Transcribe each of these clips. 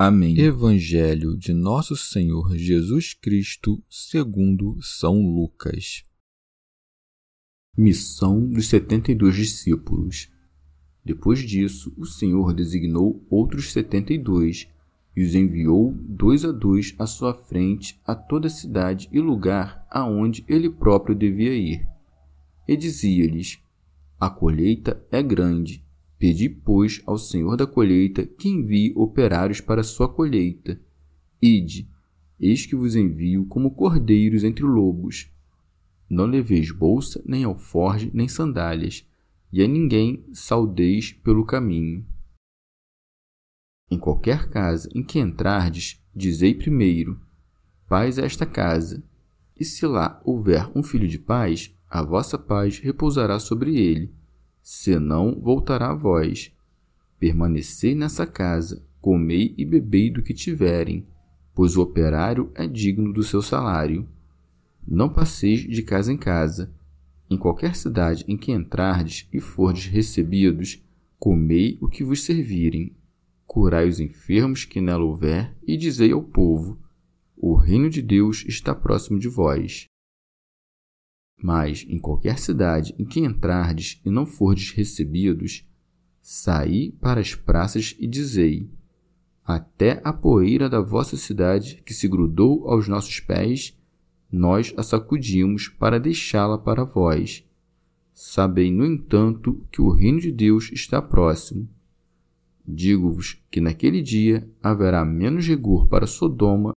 Amém. Evangelho de Nosso Senhor Jesus Cristo, segundo São Lucas. Missão dos setenta e dois discípulos. Depois disso, o Senhor designou outros setenta e dois e os enviou dois a dois à sua frente a toda cidade e lugar aonde ele próprio devia ir. E dizia-lhes: A colheita é grande Pedi, pois, ao Senhor da colheita que envie operários para sua colheita. Ide, eis que vos envio como cordeiros entre lobos. Não leveis bolsa, nem alforge, nem sandálias, e a ninguém saudeis pelo caminho. Em qualquer casa em que entrardes, dizei primeiro: Paz a esta casa. E se lá houver um filho de paz, a vossa paz repousará sobre ele senão voltará a vós. Permanecei nessa casa, comei e bebei do que tiverem, pois o operário é digno do seu salário. Não passeis de casa em casa. Em qualquer cidade em que entrardes e fordes recebidos, comei o que vos servirem. Curai os enfermos que nela houver e dizei ao povo: O reino de Deus está próximo de vós. Mas em qualquer cidade em que entrardes e não fordes recebidos, saí para as praças e dizei: Até a poeira da vossa cidade que se grudou aos nossos pés, nós a sacudimos para deixá-la para vós. Sabei, no entanto, que o reino de Deus está próximo. Digo-vos que naquele dia haverá menos rigor para Sodoma.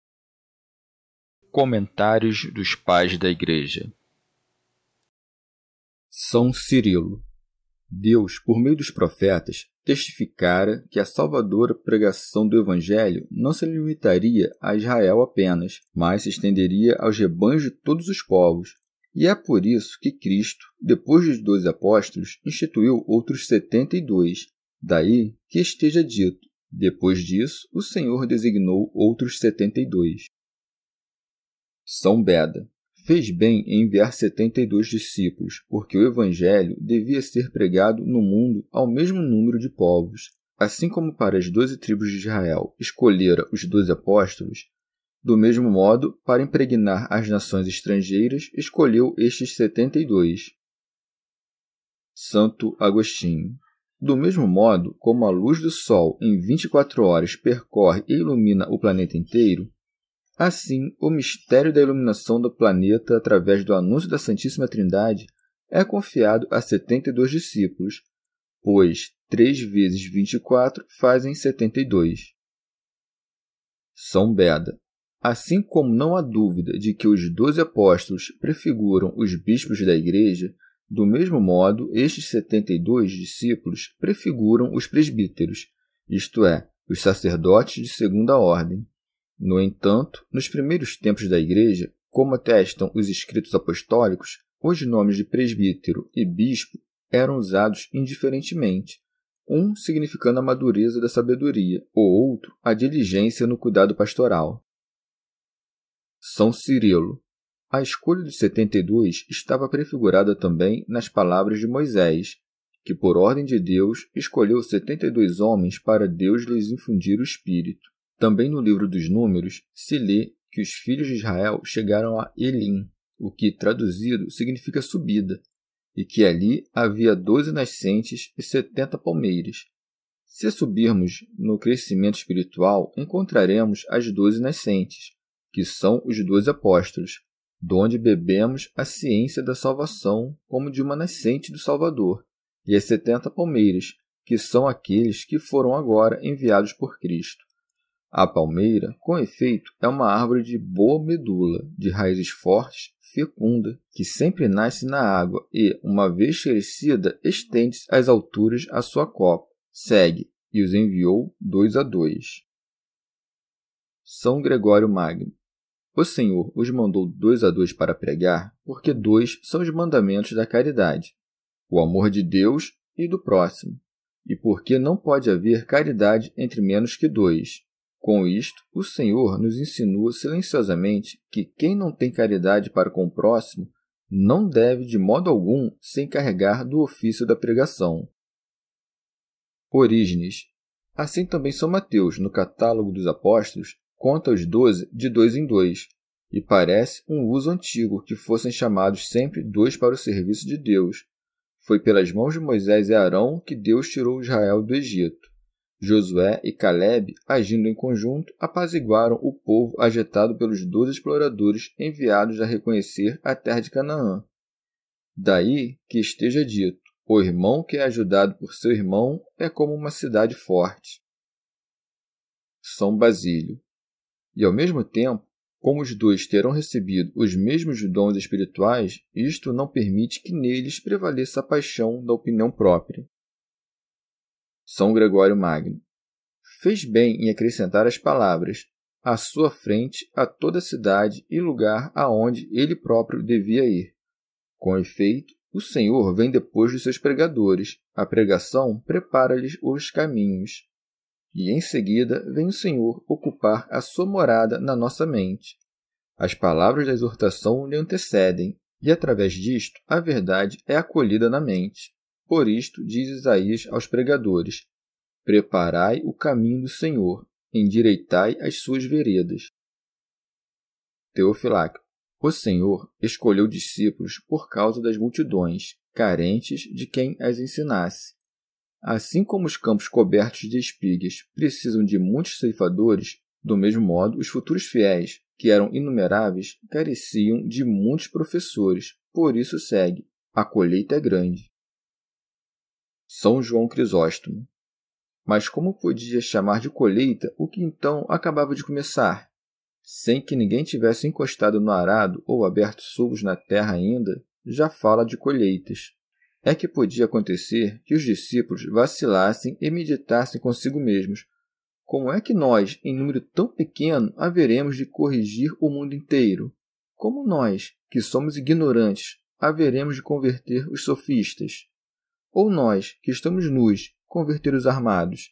Comentários dos Pais da Igreja são Cirilo. Deus, por meio dos profetas, testificara que a salvadora pregação do Evangelho não se limitaria a Israel apenas, mas se estenderia aos rebanhos de todos os povos. E é por isso que Cristo, depois dos doze apóstolos, instituiu outros setenta e dois. Daí que esteja dito: depois disso, o Senhor designou outros setenta e dois. São Beda Fez bem em enviar setenta e dois discípulos, porque o Evangelho devia ser pregado no mundo ao mesmo número de povos. Assim como para as doze tribos de Israel escolhera os doze apóstolos, do mesmo modo, para impregnar as nações estrangeiras, escolheu estes setenta e dois. Santo Agostinho. Do mesmo modo como a luz do Sol em 24 horas percorre e ilumina o planeta inteiro, Assim, o mistério da iluminação do planeta através do anúncio da Santíssima Trindade é confiado a 72 discípulos, pois 3 vezes 24 fazem 72. São Beda. Assim como não há dúvida de que os doze apóstolos prefiguram os bispos da Igreja, do mesmo modo, estes 72 discípulos prefiguram os presbíteros, isto é, os sacerdotes de segunda ordem. No entanto, nos primeiros tempos da Igreja, como atestam os escritos apostólicos, os nomes de presbítero e bispo eram usados indiferentemente, um significando a madureza da sabedoria, o outro a diligência no cuidado pastoral. São Cirilo. A escolha dos 72 estava prefigurada também nas palavras de Moisés, que, por ordem de Deus, escolheu 72 homens para Deus lhes infundir o Espírito. Também no livro dos Números se lê que os filhos de Israel chegaram a Elim, o que, traduzido, significa subida, e que ali havia doze nascentes e setenta palmeiras. Se subirmos no crescimento espiritual, encontraremos as doze nascentes, que são os dois apóstolos, donde bebemos a ciência da salvação como de uma nascente do Salvador, e as setenta palmeiras, que são aqueles que foram agora enviados por Cristo. A palmeira, com efeito, é uma árvore de boa medula, de raízes fortes, fecunda, que sempre nasce na água e, uma vez crescida, estende-se às alturas a sua copa. Segue, e os enviou dois a dois. São Gregório Magno. O Senhor os mandou dois a dois para pregar, porque dois são os mandamentos da caridade: o amor de Deus e do próximo, e porque não pode haver caridade entre menos que dois. Com isto, o Senhor nos insinua silenciosamente que quem não tem caridade para com o próximo não deve de modo algum se encarregar do ofício da pregação. Orígenes. Assim também São Mateus, no catálogo dos apóstolos, conta os doze de dois em dois, e parece um uso antigo que fossem chamados sempre dois para o serviço de Deus. Foi pelas mãos de Moisés e Arão que Deus tirou Israel do Egito. Josué e Caleb, agindo em conjunto, apaziguaram o povo agitado pelos doze exploradores enviados a reconhecer a terra de Canaã. Daí que esteja dito: o irmão que é ajudado por seu irmão é como uma cidade forte. São Basílio. E ao mesmo tempo, como os dois terão recebido os mesmos dons espirituais, isto não permite que neles prevaleça a paixão da opinião própria. São Gregório Magno fez bem em acrescentar as palavras à sua frente a toda cidade e lugar aonde ele próprio devia ir. Com efeito, o Senhor vem depois dos seus pregadores. A pregação prepara-lhes os caminhos e em seguida vem o Senhor ocupar a sua morada na nossa mente. As palavras da exortação lhe antecedem, e através disto a verdade é acolhida na mente. Por isto diz Isaías aos pregadores: Preparai o caminho do Senhor, endireitai as suas veredas. Teofilaco. O Senhor escolheu discípulos por causa das multidões, carentes de quem as ensinasse. Assim como os campos cobertos de espigas precisam de muitos ceifadores, do mesmo modo os futuros fiéis, que eram inumeráveis, careciam de muitos professores. Por isso segue: a colheita é grande. São João Crisóstomo. Mas como podia chamar de colheita o que então acabava de começar? Sem que ninguém tivesse encostado no arado ou aberto sulcos na terra ainda, já fala de colheitas é que podia acontecer que os discípulos vacilassem e meditassem consigo mesmos. Como é que nós, em número tão pequeno, haveremos de corrigir o mundo inteiro? Como nós, que somos ignorantes, haveremos de converter os sofistas? Ou nós, que estamos nus, converter os armados?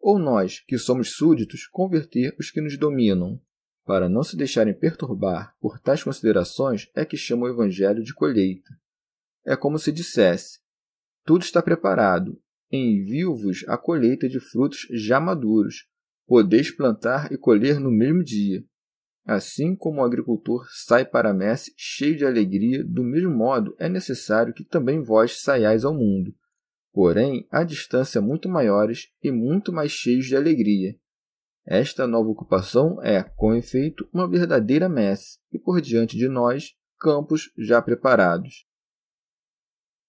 Ou nós, que somos súditos, converter os que nos dominam? Para não se deixarem perturbar por tais considerações, é que chama o Evangelho de colheita. É como se dissesse: Tudo está preparado, envio-vos a colheita de frutos já maduros. Podeis plantar e colher no mesmo dia. Assim como o agricultor sai para a messe cheio de alegria, do mesmo modo é necessário que também vós saiais ao mundo, porém a distância muito maiores e muito mais cheios de alegria. Esta nova ocupação é, com efeito, uma verdadeira messe, e por diante de nós, campos já preparados.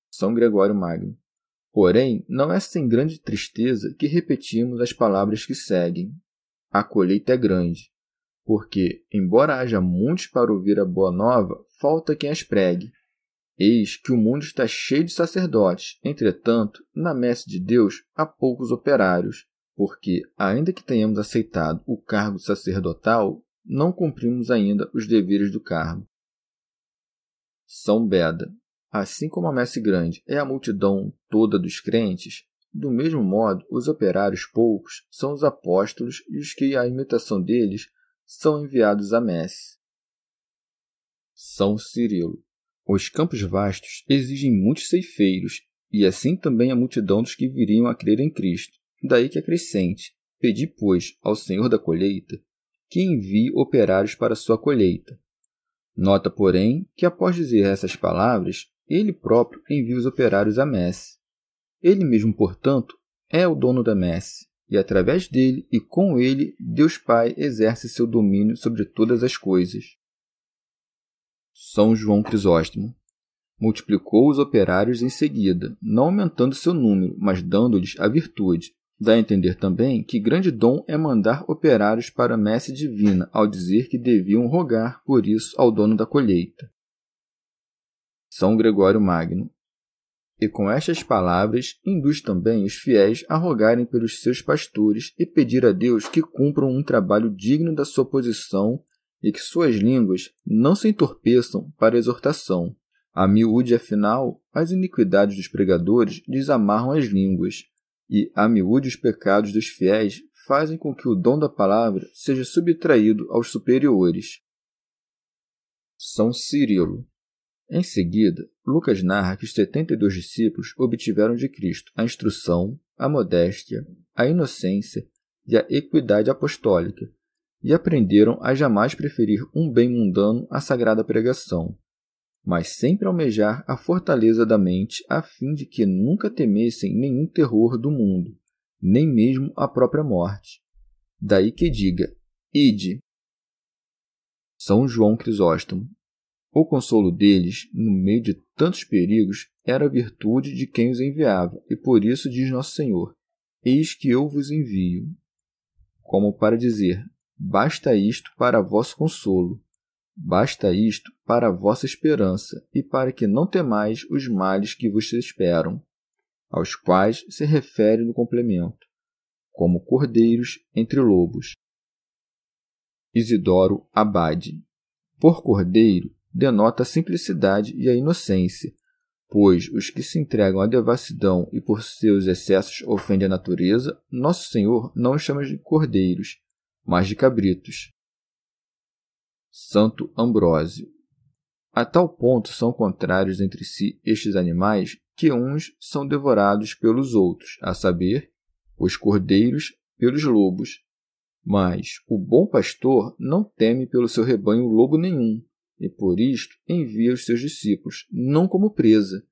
São Gregório Magno. Porém, não é sem grande tristeza que repetimos as palavras que seguem. A colheita é grande, porque, embora haja muitos para ouvir a boa nova, falta quem as pregue. Eis que o mundo está cheio de sacerdotes, entretanto, na messe de Deus há poucos operários, porque, ainda que tenhamos aceitado o cargo sacerdotal, não cumprimos ainda os deveres do cargo. São Beda, Assim como a messe grande é a multidão toda dos crentes, do mesmo modo, os operários poucos são os apóstolos e os que, à imitação deles, são enviados à messe. São Cirilo. Os campos vastos exigem muitos ceifeiros, e assim também a multidão dos que viriam a crer em Cristo. Daí que acrescente: Pedi, pois, ao Senhor da colheita que envie operários para a sua colheita. Nota, porém, que após dizer essas palavras, ele próprio envia os operários à messe. Ele mesmo, portanto, é o dono da messe, e através dele e com ele, Deus Pai exerce seu domínio sobre todas as coisas. São João Crisóstomo multiplicou os operários em seguida, não aumentando seu número, mas dando-lhes a virtude. Dá a entender também que grande dom é mandar operários para a messe divina, ao dizer que deviam rogar por isso ao dono da colheita. São Gregório Magno. E com estas palavras induz também os fiéis a rogarem pelos seus pastores e pedir a Deus que cumpram um trabalho digno da sua posição e que suas línguas não se entorpeçam para exortação, a miúde, afinal, as iniquidades dos pregadores desamarram as línguas, e a miúde os pecados dos fiéis fazem com que o dom da palavra seja subtraído aos superiores. São Cirilo. Em seguida, Lucas narra que os setenta e dois discípulos obtiveram de Cristo a instrução, a modéstia, a inocência e a equidade apostólica, e aprenderam a jamais preferir um bem mundano à sagrada pregação mas sempre almejar a fortaleza da mente a fim de que nunca temessem nenhum terror do mundo, nem mesmo a própria morte. Daí que diga: Ide. São João Crisóstomo. O consolo deles, no meio de tantos perigos, era a virtude de quem os enviava, e por isso diz Nosso Senhor: Eis que eu vos envio. Como para dizer: Basta isto para vosso consolo. Basta isto para vossa esperança e para que não temais os males que vos esperam, aos quais se refere no complemento, como cordeiros entre lobos. Isidoro Abade. Por cordeiro, denota a simplicidade e a inocência, pois os que se entregam à devassidão e por seus excessos ofendem a natureza, Nosso Senhor não os chama de cordeiros, mas de cabritos. Santo Ambrósio. A tal ponto são contrários entre si estes animais que uns são devorados pelos outros, a saber, os cordeiros pelos lobos. Mas o bom pastor não teme pelo seu rebanho lobo nenhum, e por isto envia os seus discípulos, não como presa,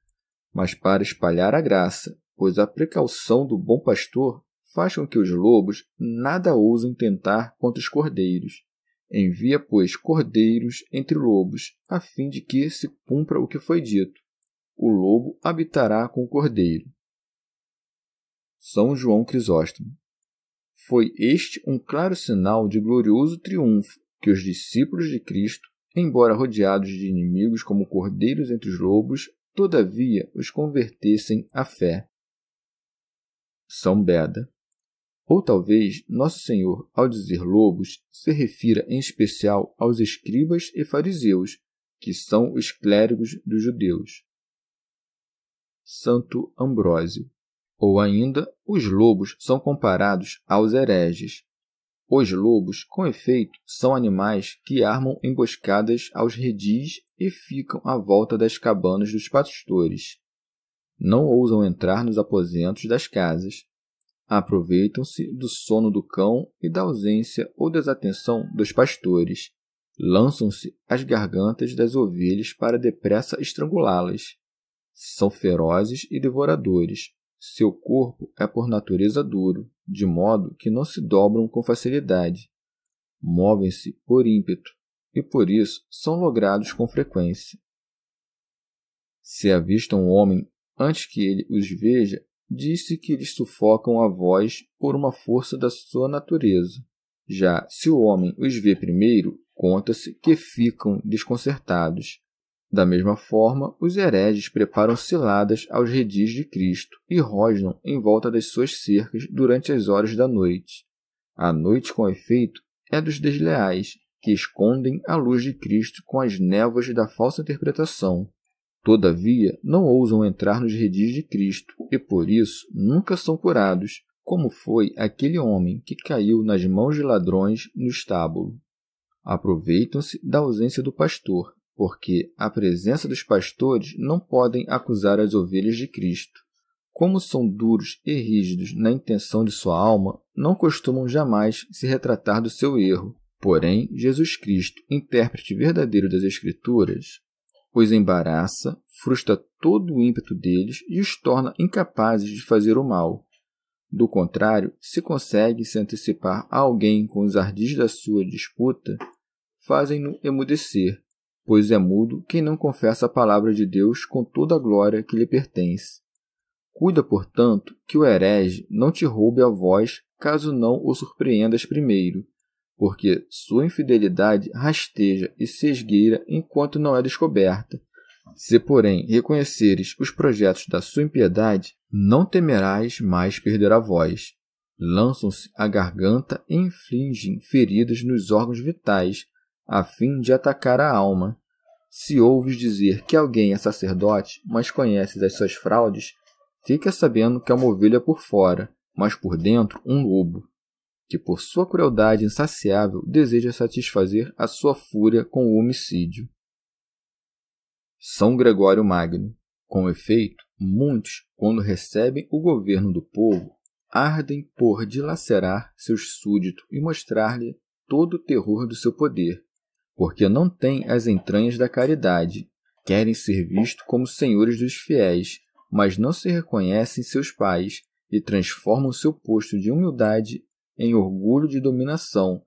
mas para espalhar a graça, pois a precaução do bom pastor faz com que os lobos nada ousem tentar contra os cordeiros. Envia, pois, cordeiros entre lobos, a fim de que se cumpra o que foi dito: o lobo habitará com o cordeiro. São João Crisóstomo. Foi este um claro sinal de glorioso triunfo que os discípulos de Cristo, embora rodeados de inimigos como cordeiros entre os lobos, todavia os convertessem à fé. São Beda. Ou talvez Nosso Senhor, ao dizer lobos, se refira em especial aos escribas e fariseus, que são os clérigos dos judeus. Santo Ambrósio. Ou ainda, os lobos são comparados aos hereges. Os lobos, com efeito, são animais que armam emboscadas aos redis e ficam à volta das cabanas dos pastores. Não ousam entrar nos aposentos das casas, aproveitam-se do sono do cão e da ausência ou desatenção dos pastores. Lançam-se às gargantas das ovelhas para depressa estrangulá-las. São ferozes e devoradores. Seu corpo é por natureza duro, de modo que não se dobram com facilidade. Movem-se por ímpeto e por isso são logrados com frequência. Se avistam um homem antes que ele os veja, disse que eles sufocam a voz por uma força da sua natureza. Já se o homem os vê primeiro, conta-se que ficam desconcertados. Da mesma forma, os hereges preparam ciladas aos redis de Cristo e rosnam em volta das suas cercas durante as horas da noite. A noite, com efeito, é dos desleais, que escondem a luz de Cristo com as névoas da falsa interpretação, Todavia, não ousam entrar nos redis de Cristo e por isso nunca são curados, como foi aquele homem que caiu nas mãos de ladrões no estábulo. Aproveitam-se da ausência do pastor, porque a presença dos pastores não podem acusar as ovelhas de Cristo. Como são duros e rígidos na intenção de sua alma, não costumam jamais se retratar do seu erro. Porém, Jesus Cristo, intérprete verdadeiro das Escrituras, os embaraça, frustra todo o ímpeto deles e os torna incapazes de fazer o mal. Do contrário, se consegue se antecipar a alguém com os ardis da sua disputa, fazem-no emudecer, pois é mudo quem não confessa a palavra de Deus com toda a glória que lhe pertence. Cuida, portanto, que o herege não te roube a voz caso não o surpreendas primeiro, porque sua infidelidade rasteja e se esgueira enquanto não é descoberta. Se, porém, reconheceres os projetos da sua impiedade, não temerás mais perder a voz. Lançam-se à garganta e infligem feridas nos órgãos vitais, a fim de atacar a alma. Se ouves dizer que alguém é sacerdote, mas conheces as suas fraudes, fica sabendo que é uma ovelha por fora, mas por dentro um lobo que por sua crueldade insaciável deseja satisfazer a sua fúria com o homicídio. São Gregório Magno. Com efeito, muitos, quando recebem o governo do povo, ardem por dilacerar seus súditos e mostrar-lhe todo o terror do seu poder, porque não têm as entranhas da caridade, querem ser vistos como senhores dos fiéis, mas não se reconhecem seus pais e transformam seu posto de humildade em orgulho de dominação.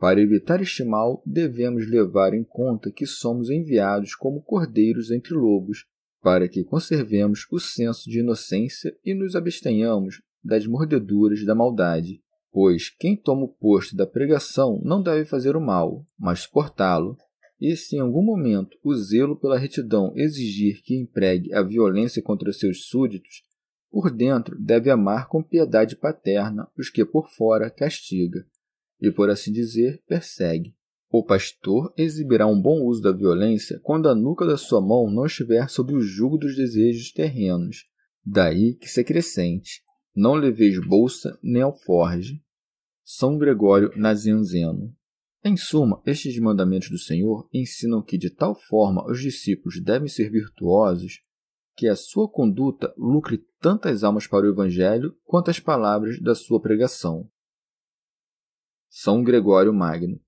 Para evitar este mal, devemos levar em conta que somos enviados como cordeiros entre lobos, para que conservemos o senso de inocência e nos abstenhamos das mordeduras da maldade. Pois quem toma o posto da pregação não deve fazer o mal, mas suportá-lo. E se em algum momento o zelo pela retidão exigir que empregue a violência contra seus súditos, por dentro deve amar com piedade paterna os que por fora castiga, e por assim dizer, persegue. O pastor exibirá um bom uso da violência quando a nuca da sua mão não estiver sob o jugo dos desejos terrenos. Daí que se acrescente: não leveis bolsa nem alforge. São Gregório Nazianzeno. Em suma, estes mandamentos do Senhor ensinam que de tal forma os discípulos devem ser virtuosos que a sua conduta lucre tantas almas para o Evangelho quanto as palavras da sua pregação. São Gregório Magno.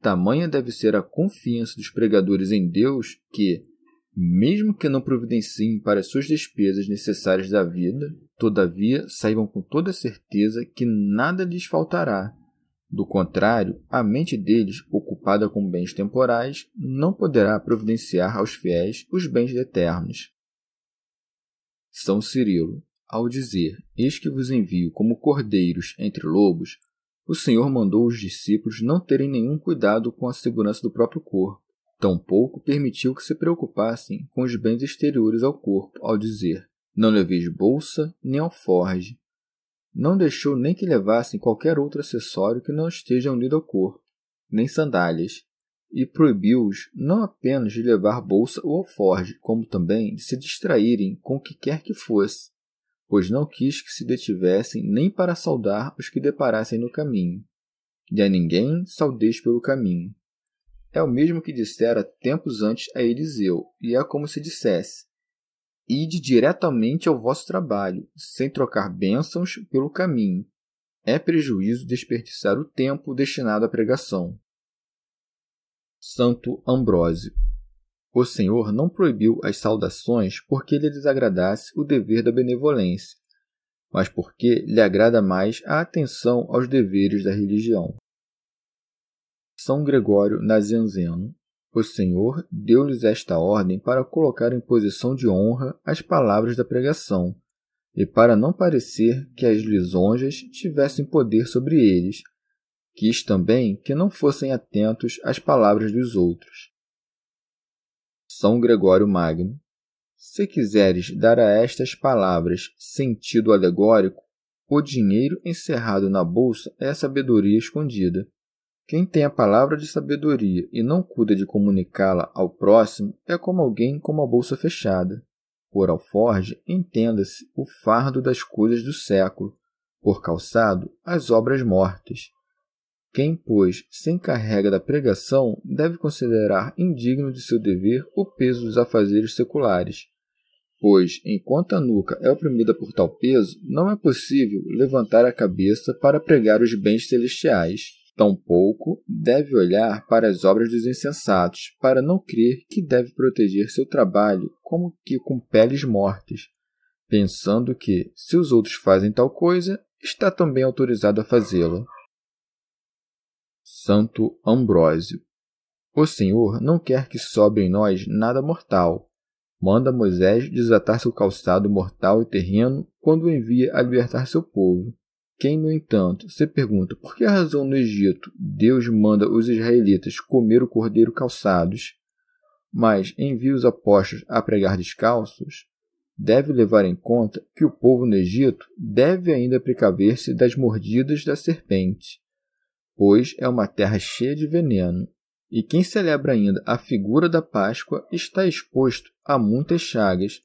Tamanha deve ser a confiança dos pregadores em Deus que, mesmo que não providenciem para suas despesas necessárias da vida, todavia saibam com toda certeza que nada lhes faltará. Do contrário, a mente deles, ocupada com bens temporais, não poderá providenciar aos fiéis os bens eternos. São Cirilo, ao dizer: Eis que vos envio como cordeiros entre lobos, o Senhor mandou os discípulos não terem nenhum cuidado com a segurança do próprio corpo. Tampouco permitiu que se preocupassem com os bens exteriores ao corpo, ao dizer: Não leveis bolsa nem alforge. Não deixou nem que levassem qualquer outro acessório que não esteja unido ao corpo, nem sandálias, e proibiu-os não apenas de levar bolsa ou alforge, como também de se distraírem com o que quer que fosse, pois não quis que se detivessem nem para saudar os que deparassem no caminho. E a ninguém saudeis pelo caminho. É o mesmo que dissera tempos antes a Eliseu, e é como se dissesse: Ide diretamente ao vosso trabalho, sem trocar bênçãos pelo caminho. É prejuízo desperdiçar o tempo destinado à pregação. Santo Ambrósio. O Senhor não proibiu as saudações porque lhe desagradasse o dever da benevolência, mas porque lhe agrada mais a atenção aos deveres da religião. São Gregório Nazianzeno. O Senhor deu-lhes esta ordem para colocar em posição de honra as palavras da pregação, e para não parecer que as lisonjas tivessem poder sobre eles, Quis também que não fossem atentos às palavras dos outros. São Gregório Magno. Se quiseres dar a estas palavras sentido alegórico, o dinheiro encerrado na bolsa é a sabedoria escondida. Quem tem a palavra de sabedoria e não cuida de comunicá-la ao próximo é como alguém com uma bolsa fechada. Por alforge, entenda-se o fardo das coisas do século, por calçado, as obras mortas. Quem, pois, se encarrega da pregação deve considerar indigno de seu dever o peso dos afazeres seculares, pois, enquanto a nuca é oprimida por tal peso, não é possível levantar a cabeça para pregar os bens celestiais. Tampouco deve olhar para as obras dos insensatos, para não crer que deve proteger seu trabalho como que com peles mortas, pensando que, se os outros fazem tal coisa, está também autorizado a fazê-lo. Santo Ambrósio. O Senhor não quer que sobre em nós nada mortal. Manda Moisés desatar seu calçado mortal e terreno quando envia a libertar seu povo. Quem, no entanto, se pergunta por que razão no Egito Deus manda os israelitas comer o cordeiro calçados, mas envia os apóstolos a pregar descalços, deve levar em conta que o povo no Egito deve ainda precaver-se das mordidas da serpente, pois é uma terra cheia de veneno, e quem celebra ainda a figura da Páscoa está exposto a muitas chagas,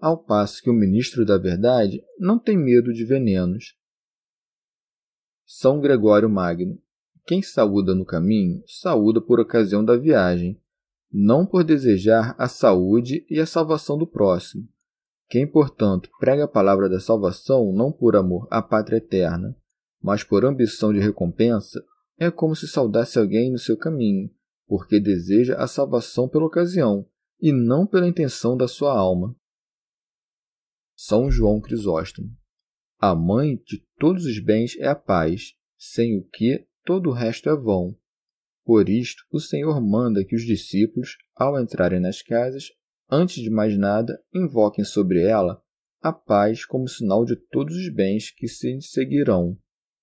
ao passo que o ministro da Verdade não tem medo de venenos. São Gregório Magno. Quem saúda no caminho, saúda por ocasião da viagem, não por desejar a saúde e a salvação do próximo. Quem, portanto, prega a palavra da salvação não por amor à pátria eterna, mas por ambição de recompensa, é como se saudasse alguém no seu caminho, porque deseja a salvação pela ocasião e não pela intenção da sua alma. São João Crisóstomo. A mãe de todos os bens é a paz, sem o que todo o resto é vão. Por isto, o Senhor manda que os discípulos, ao entrarem nas casas, Antes de mais nada, invoquem sobre ela a paz como sinal de todos os bens que se seguirão.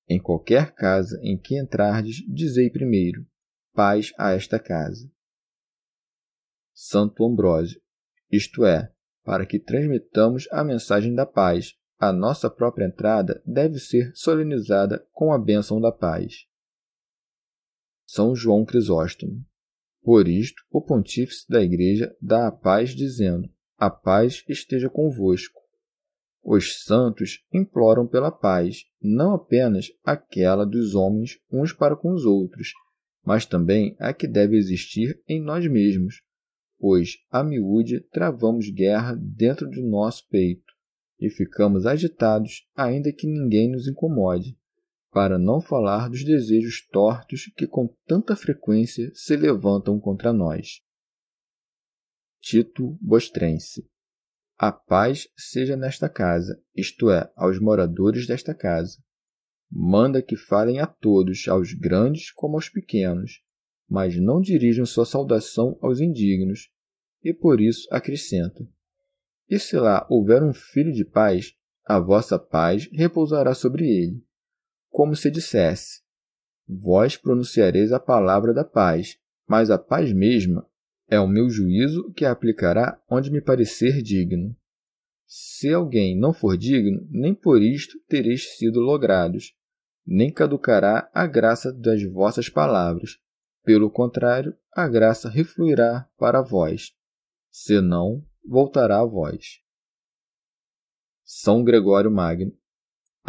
Em qualquer casa em que entrardes, dizei primeiro: paz a esta casa. Santo Ambrósio, isto é, para que transmitamos a mensagem da paz, a nossa própria entrada deve ser solenizada com a bênção da paz. São João Crisóstomo. Por isto, o pontífice da Igreja dá a paz, dizendo: A paz esteja convosco. Os santos imploram pela paz, não apenas aquela dos homens uns para com os outros, mas também a que deve existir em nós mesmos, pois, a miúde, travamos guerra dentro do nosso peito e ficamos agitados, ainda que ninguém nos incomode para não falar dos desejos tortos que com tanta frequência se levantam contra nós. Tito Bostrense A paz seja nesta casa, isto é, aos moradores desta casa. Manda que falem a todos, aos grandes como aos pequenos, mas não dirijam sua saudação aos indignos, e por isso acrescenta: E se lá houver um filho de paz, a vossa paz repousará sobre ele como se dissesse: Vós pronunciareis a palavra da paz, mas a paz mesma é o meu juízo que a aplicará onde me parecer digno. Se alguém não for digno, nem por isto tereis sido logrados, nem caducará a graça das vossas palavras. Pelo contrário, a graça refluirá para vós, senão voltará a vós. São Gregório Magno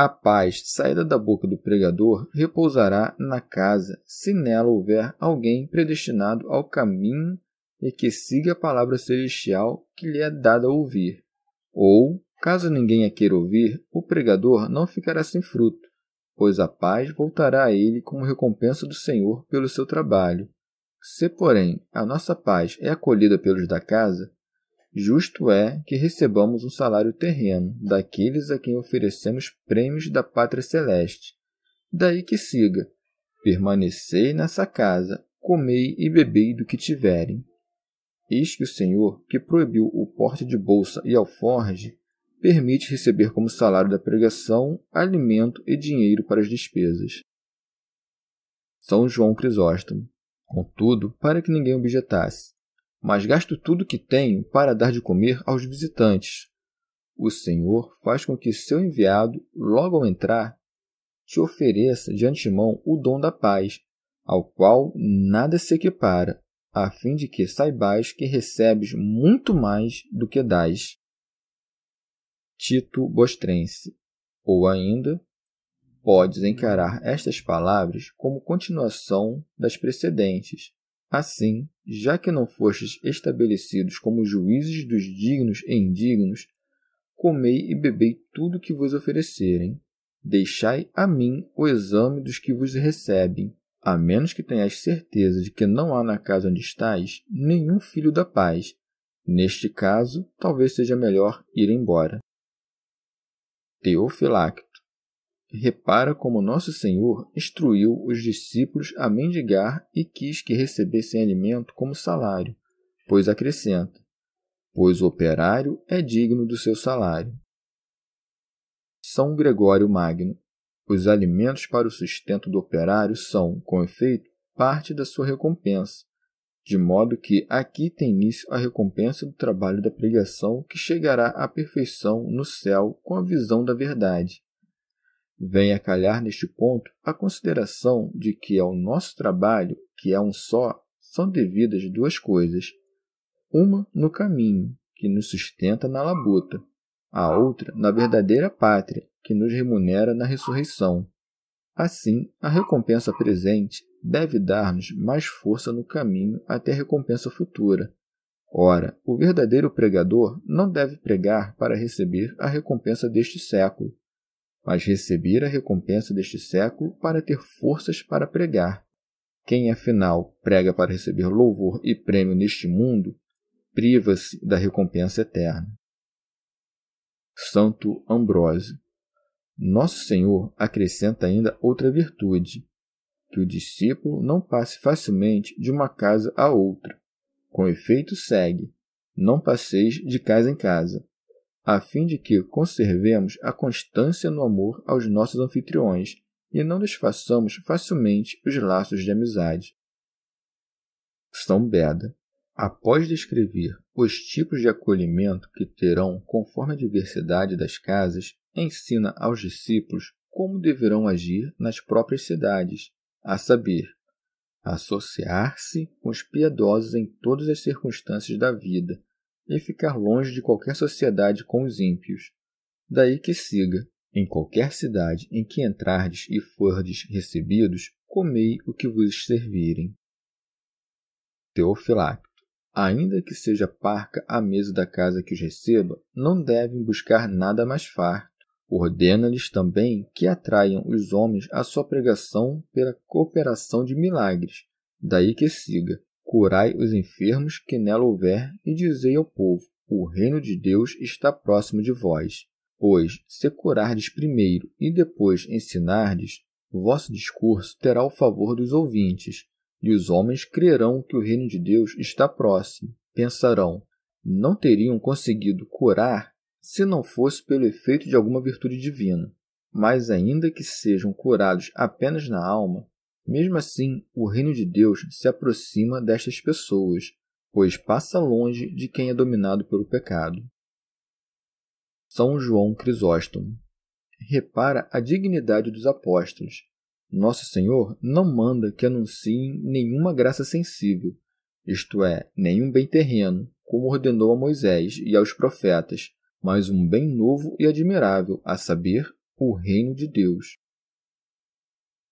a paz, saída da boca do pregador, repousará na casa, se nela houver alguém predestinado ao caminho e que siga a palavra celestial que lhe é dada a ouvir. Ou, caso ninguém a queira ouvir, o pregador não ficará sem fruto, pois a paz voltará a ele como recompensa do Senhor pelo seu trabalho. Se, porém, a nossa paz é acolhida pelos da casa, Justo é que recebamos um salário terreno daqueles a quem oferecemos prêmios da pátria celeste. Daí que siga: permanecei nessa casa, comei e bebei do que tiverem. Eis que o Senhor, que proibiu o porte de bolsa e alforge, permite receber como salário da pregação alimento e dinheiro para as despesas. São João Crisóstomo. Contudo, para que ninguém objetasse, mas gasto tudo que tenho para dar de comer aos visitantes. O Senhor faz com que seu enviado, logo ao entrar, te ofereça de antemão o dom da paz, ao qual nada se equipara, a fim de que saibais que recebes muito mais do que dás. Tito Bostrense. Ou ainda, podes encarar estas palavras como continuação das precedentes, Assim, já que não fostes estabelecidos como juízes dos dignos e indignos, comei e bebei tudo que vos oferecerem. Deixai a mim o exame dos que vos recebem, a menos que tenhais certeza de que não há na casa onde estais nenhum filho da paz. Neste caso, talvez seja melhor ir embora. Teofilacto. Repara como Nosso Senhor instruiu os discípulos a mendigar e quis que recebessem alimento como salário, pois acrescenta: pois o operário é digno do seu salário. São Gregório Magno. Os alimentos para o sustento do operário são, com efeito, parte da sua recompensa, de modo que aqui tem início a recompensa do trabalho da pregação que chegará à perfeição no céu com a visão da verdade. Vem a calhar neste ponto a consideração de que ao nosso trabalho, que é um só, são devidas duas coisas: uma no caminho, que nos sustenta na labuta, a outra na verdadeira pátria, que nos remunera na ressurreição. Assim, a recompensa presente deve dar-nos mais força no caminho até a recompensa futura. Ora, o verdadeiro pregador não deve pregar para receber a recompensa deste século, mas receber a recompensa deste século para ter forças para pregar. Quem, afinal, prega para receber louvor e prêmio neste mundo, priva-se da recompensa eterna. Santo Ambrósio. Nosso Senhor acrescenta ainda outra virtude, que o discípulo não passe facilmente de uma casa a outra. Com efeito, segue: não passeis de casa em casa, a fim de que conservemos a constância no amor aos nossos anfitriões e não desfaçamos facilmente os laços de amizade. São Beda. Após descrever os tipos de acolhimento que terão conforme a diversidade das casas, ensina aos discípulos como deverão agir nas próprias cidades, a saber, associar-se com os piedosos em todas as circunstâncias da vida e ficar longe de qualquer sociedade com os ímpios. Daí que siga, em qualquer cidade em que entrardes e fordes recebidos, comei o que vos servirem. Teofilacto. Ainda que seja parca a mesa da casa que os receba, não devem buscar nada mais farto. Ordena-lhes também que atraiam os homens à sua pregação pela cooperação de milagres. Daí que siga: curai os enfermos que nela houver e dizei ao povo: o reino de Deus está próximo de vós. Pois, se curardes primeiro e depois ensinardes, vosso discurso terá o favor dos ouvintes, e os homens crerão que o reino de Deus está próximo. Pensarão: não teriam conseguido curar se não fosse pelo efeito de alguma virtude divina. Mas, ainda que sejam curados apenas na alma, mesmo assim o reino de Deus se aproxima destas pessoas, pois passa longe de quem é dominado pelo pecado. São João Crisóstomo. Repara a dignidade dos apóstolos. Nosso Senhor não manda que anunciem nenhuma graça sensível, isto é, nenhum bem terreno, como ordenou a Moisés e aos profetas, mas um bem novo e admirável, a saber, o reino de Deus.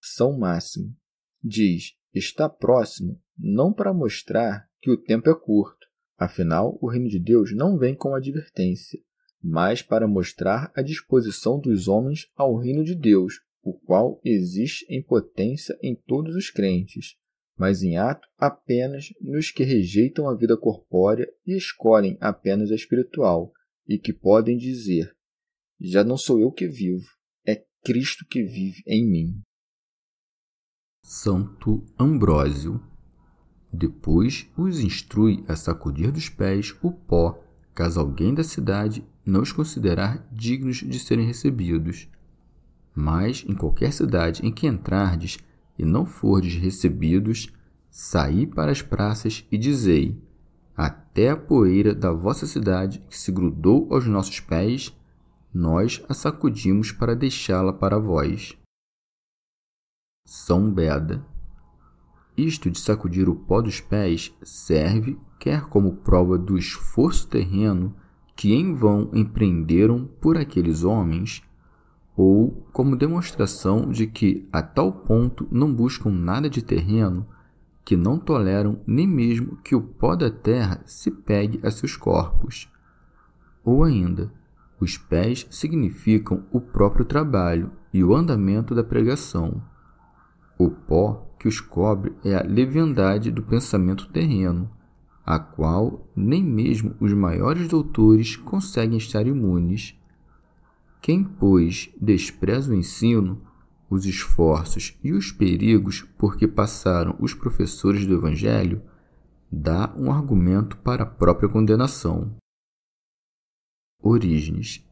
São Máximo diz: está próximo, não para mostrar que o tempo é curto, afinal, o reino de Deus não vem com advertência, mas para mostrar a disposição dos homens ao reino de Deus, o qual existe em potência em todos os crentes, mas em ato apenas nos que rejeitam a vida corpórea e escolhem apenas a espiritual, e que podem dizer: Já não sou eu que vivo, é Cristo que vive em mim. Santo Ambrósio. Depois os instrui a sacudir dos pés o pó, caso alguém da cidade não os considerar dignos de serem recebidos. Mas em qualquer cidade em que entrardes e não fordes recebidos, saí para as praças e dizei: até a poeira da vossa cidade que se grudou aos nossos pés, nós a sacudimos para deixá-la para vós. São Beda. Isto de sacudir o pó dos pés serve quer como prova do esforço terreno que em vão empreenderam por aqueles homens, ou como demonstração de que a tal ponto não buscam nada de terreno que não toleram nem mesmo que o pó da terra se pegue a seus corpos. Ou ainda, os pés significam o próprio trabalho e o andamento da pregação. O pó que os cobre é a leviandade do pensamento terreno, a qual nem mesmo os maiores doutores conseguem estar imunes. Quem, pois, despreza o ensino, os esforços e os perigos por que passaram os professores do Evangelho, dá um argumento para a própria condenação. Orígenes.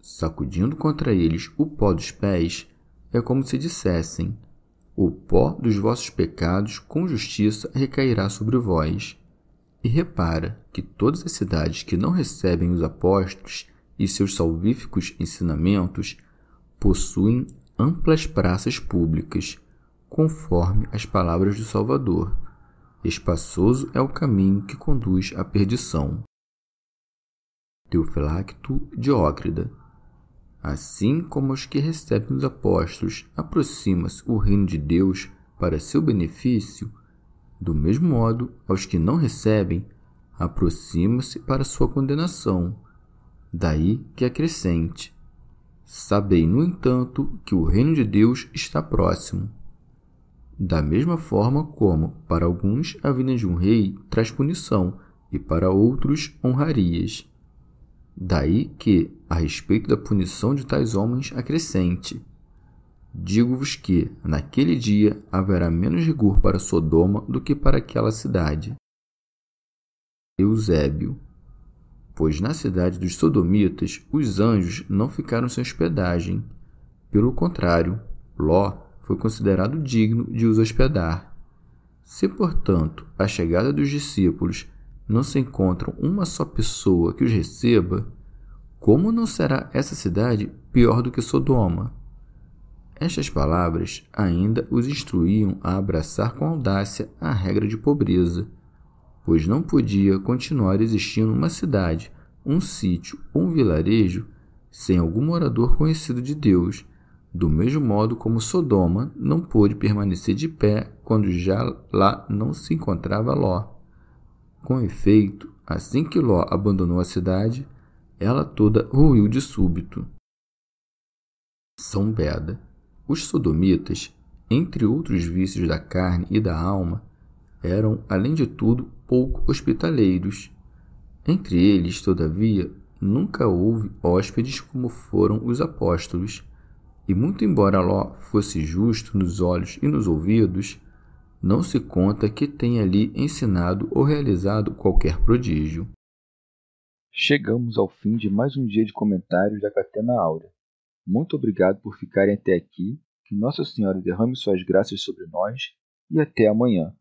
Sacudindo contra eles o pó dos pés, é como se dissessem: O pó dos vossos pecados com justiça recairá sobre vós. E repara que todas as cidades que não recebem os apóstolos e seus salvíficos ensinamentos possuem amplas praças públicas, conforme as palavras do Salvador. Espaçoso é o caminho que conduz à perdição. Teofilacto Diócrida. Assim como os que recebem os apóstolos aproxima-se o reino de Deus para seu benefício, do mesmo modo, aos que não recebem, aproxima-se para sua condenação. Daí que acrescente: Sabei, no entanto, que o reino de Deus está próximo. Da mesma forma como, para alguns, a vinda de um rei traz punição e para outros, honrarias. Daí que, a respeito da punição de tais homens, acrescente: Digo-vos que, naquele dia, haverá menos rigor para Sodoma do que para aquela cidade. Eusébio. Pois na cidade dos Sodomitas os anjos não ficaram sem hospedagem. Pelo contrário, Ló foi considerado digno de os hospedar. Se, portanto, à chegada dos discípulos não se encontram uma só pessoa que os receba, como não será essa cidade pior do que Sodoma? Estas palavras ainda os instruíam a abraçar com audácia a regra de pobreza, pois não podia continuar existindo uma cidade, um sítio ou um vilarejo sem algum morador conhecido de Deus, do mesmo modo como Sodoma não pôde permanecer de pé quando já lá não se encontrava Ló. Com efeito, assim que Ló abandonou a cidade, ela toda ruiu de súbito. São Beda. Os sodomitas, entre outros vícios da carne e da alma, eram, além de tudo, pouco hospitaleiros. Entre eles, todavia, nunca houve hóspedes como foram os apóstolos. E muito embora Ló fosse justo nos olhos e nos ouvidos, não se conta que tenha ali ensinado ou realizado qualquer prodígio. Chegamos ao fim de mais um dia de comentários da Catena Áurea. Muito obrigado por ficarem até aqui, que Nossa Senhora derrame suas graças sobre nós e até amanhã.